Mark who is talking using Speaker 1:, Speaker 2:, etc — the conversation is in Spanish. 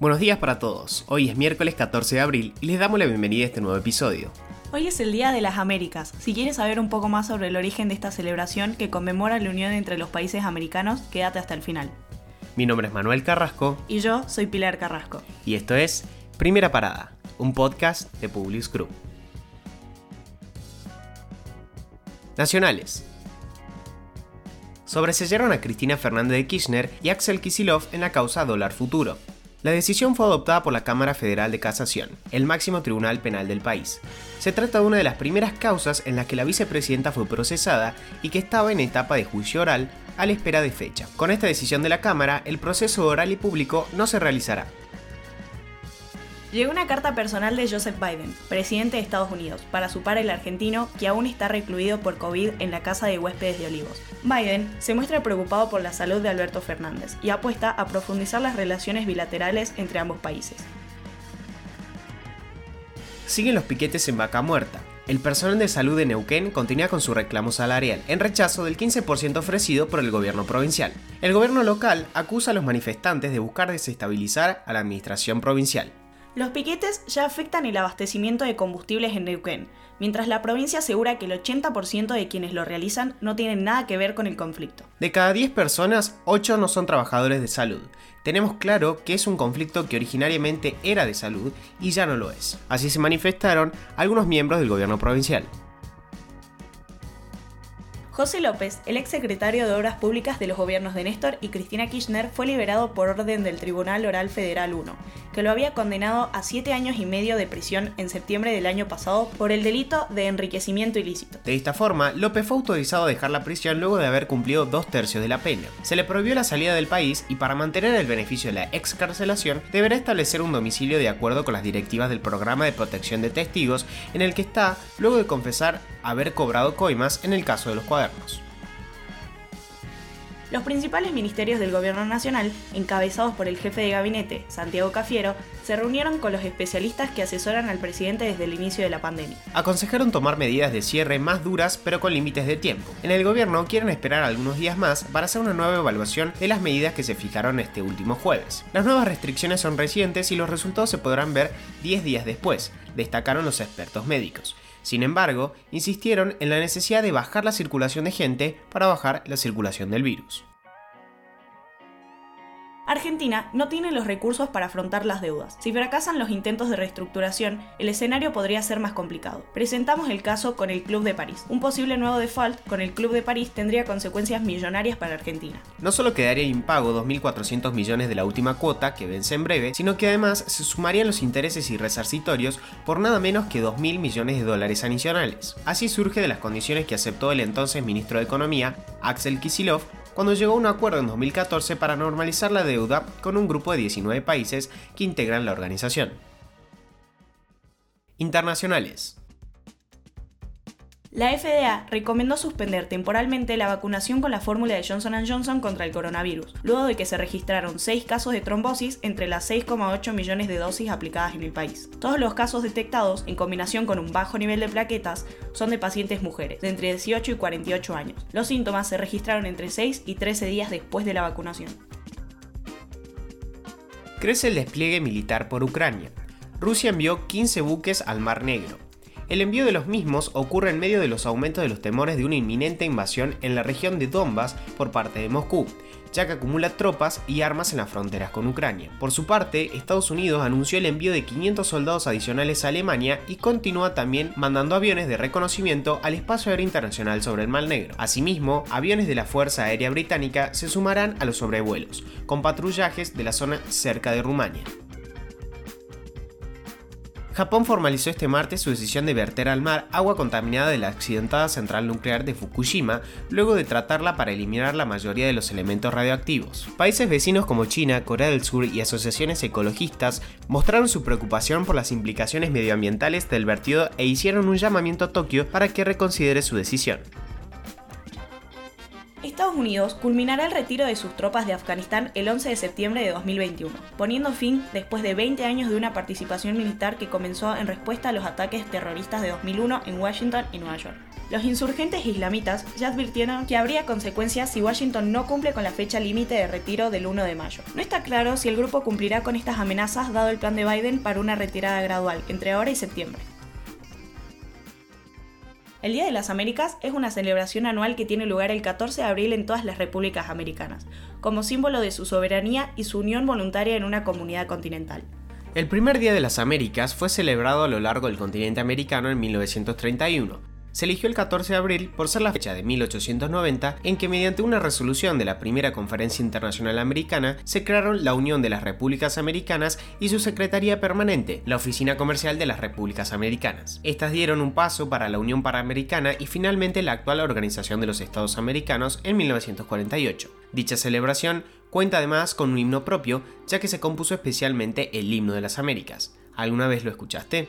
Speaker 1: Buenos días para todos. Hoy es miércoles 14 de abril y les damos la bienvenida a este nuevo episodio.
Speaker 2: Hoy es el Día de las Américas. Si quieres saber un poco más sobre el origen de esta celebración que conmemora la unión entre los países americanos, quédate hasta el final.
Speaker 1: Mi nombre es Manuel Carrasco.
Speaker 2: Y yo soy Pilar Carrasco.
Speaker 1: Y esto es Primera Parada, un podcast de Publius Group. Nacionales. Sobreseyeron a Cristina Fernández de Kirchner y Axel Kisilov en la causa Dólar Futuro. La decisión fue adoptada por la Cámara Federal de Casación, el máximo tribunal penal del país. Se trata de una de las primeras causas en las que la vicepresidenta fue procesada y que estaba en etapa de juicio oral a la espera de fecha. Con esta decisión de la Cámara, el proceso oral y público no se realizará.
Speaker 2: Llegó una carta personal de Joseph Biden, presidente de Estados Unidos, para su par el argentino que aún está recluido por COVID en la casa de huéspedes de Olivos. Biden se muestra preocupado por la salud de Alberto Fernández y apuesta a profundizar las relaciones bilaterales entre ambos países.
Speaker 1: Siguen los piquetes en Vaca Muerta. El personal de salud de Neuquén continúa con su reclamo salarial, en rechazo del 15% ofrecido por el gobierno provincial. El gobierno local acusa a los manifestantes de buscar desestabilizar a la administración provincial.
Speaker 2: Los piquetes ya afectan el abastecimiento de combustibles en Neuquén, mientras la provincia asegura que el 80% de quienes lo realizan no tienen nada que ver con el conflicto.
Speaker 1: De cada 10 personas, 8 no son trabajadores de salud. Tenemos claro que es un conflicto que originariamente era de salud y ya no lo es. Así se manifestaron algunos miembros del gobierno provincial.
Speaker 2: José López, el ex secretario de Obras Públicas de los gobiernos de Néstor y Cristina Kirchner, fue liberado por orden del Tribunal Oral Federal 1, que lo había condenado a siete años y medio de prisión en septiembre del año pasado por el delito de enriquecimiento ilícito.
Speaker 1: De esta forma, López fue autorizado a dejar la prisión luego de haber cumplido dos tercios de la pena. Se le prohibió la salida del país y para mantener el beneficio de la excarcelación deberá establecer un domicilio de acuerdo con las directivas del programa de protección de testigos en el que está luego de confesar haber cobrado coimas en el caso de los cuadernos.
Speaker 2: Los principales ministerios del Gobierno Nacional, encabezados por el jefe de gabinete, Santiago Cafiero, se reunieron con los especialistas que asesoran al presidente desde el inicio de la pandemia.
Speaker 1: Aconsejaron tomar medidas de cierre más duras pero con límites de tiempo. En el gobierno quieren esperar algunos días más para hacer una nueva evaluación de las medidas que se fijaron este último jueves. Las nuevas restricciones son recientes y los resultados se podrán ver 10 días después, destacaron los expertos médicos. Sin embargo, insistieron en la necesidad de bajar la circulación de gente para bajar la circulación del virus.
Speaker 2: Argentina no tiene los recursos para afrontar las deudas. Si fracasan los intentos de reestructuración, el escenario podría ser más complicado. Presentamos el caso con el Club de París. Un posible nuevo default con el Club de París tendría consecuencias millonarias para Argentina.
Speaker 1: No solo quedaría impago 2.400 millones de la última cuota, que vence en breve, sino que además se sumarían los intereses y resarcitorios por nada menos que 2.000 millones de dólares adicionales. Así surge de las condiciones que aceptó el entonces ministro de Economía, Axel Kisilov, cuando llegó a un acuerdo en 2014 para normalizar la con un grupo de 19 países que integran la organización. Internacionales.
Speaker 2: La FDA recomendó suspender temporalmente la vacunación con la fórmula de Johnson Johnson contra el coronavirus, luego de que se registraron 6 casos de trombosis entre las 6,8 millones de dosis aplicadas en el país. Todos los casos detectados, en combinación con un bajo nivel de plaquetas, son de pacientes mujeres, de entre 18 y 48 años. Los síntomas se registraron entre 6 y 13 días después de la vacunación.
Speaker 1: Crece el despliegue militar por Ucrania. Rusia envió 15 buques al Mar Negro, el envío de los mismos ocurre en medio de los aumentos de los temores de una inminente invasión en la región de Donbass por parte de Moscú, ya que acumula tropas y armas en las fronteras con Ucrania. Por su parte, Estados Unidos anunció el envío de 500 soldados adicionales a Alemania y continúa también mandando aviones de reconocimiento al espacio aéreo internacional sobre el Mar Negro. Asimismo, aviones de la Fuerza Aérea Británica se sumarán a los sobrevuelos, con patrullajes de la zona cerca de Rumania. Japón formalizó este martes su decisión de verter al mar agua contaminada de la accidentada central nuclear de Fukushima, luego de tratarla para eliminar la mayoría de los elementos radioactivos. Países vecinos como China, Corea del Sur y asociaciones ecologistas mostraron su preocupación por las implicaciones medioambientales del vertido e hicieron un llamamiento a Tokio para que reconsidere su decisión.
Speaker 2: Estados Unidos culminará el retiro de sus tropas de Afganistán el 11 de septiembre de 2021, poniendo fin después de 20 años de una participación militar que comenzó en respuesta a los ataques terroristas de 2001 en Washington y Nueva York. Los insurgentes islamitas ya advirtieron que habría consecuencias si Washington no cumple con la fecha límite de retiro del 1 de mayo. No está claro si el grupo cumplirá con estas amenazas dado el plan de Biden para una retirada gradual entre ahora y septiembre. El Día de las Américas es una celebración anual que tiene lugar el 14 de abril en todas las repúblicas americanas, como símbolo de su soberanía y su unión voluntaria en una comunidad continental.
Speaker 1: El primer Día de las Américas fue celebrado a lo largo del continente americano en 1931, se eligió el 14 de abril por ser la fecha de 1890 en que mediante una resolución de la primera Conferencia Internacional Americana se crearon la Unión de las Repúblicas Americanas y su Secretaría Permanente, la Oficina Comercial de las Repúblicas Americanas. Estas dieron un paso para la Unión Panamericana y finalmente la actual Organización de los Estados Americanos en 1948. Dicha celebración cuenta además con un himno propio, ya que se compuso especialmente el himno de las Américas. ¿Alguna vez lo escuchaste?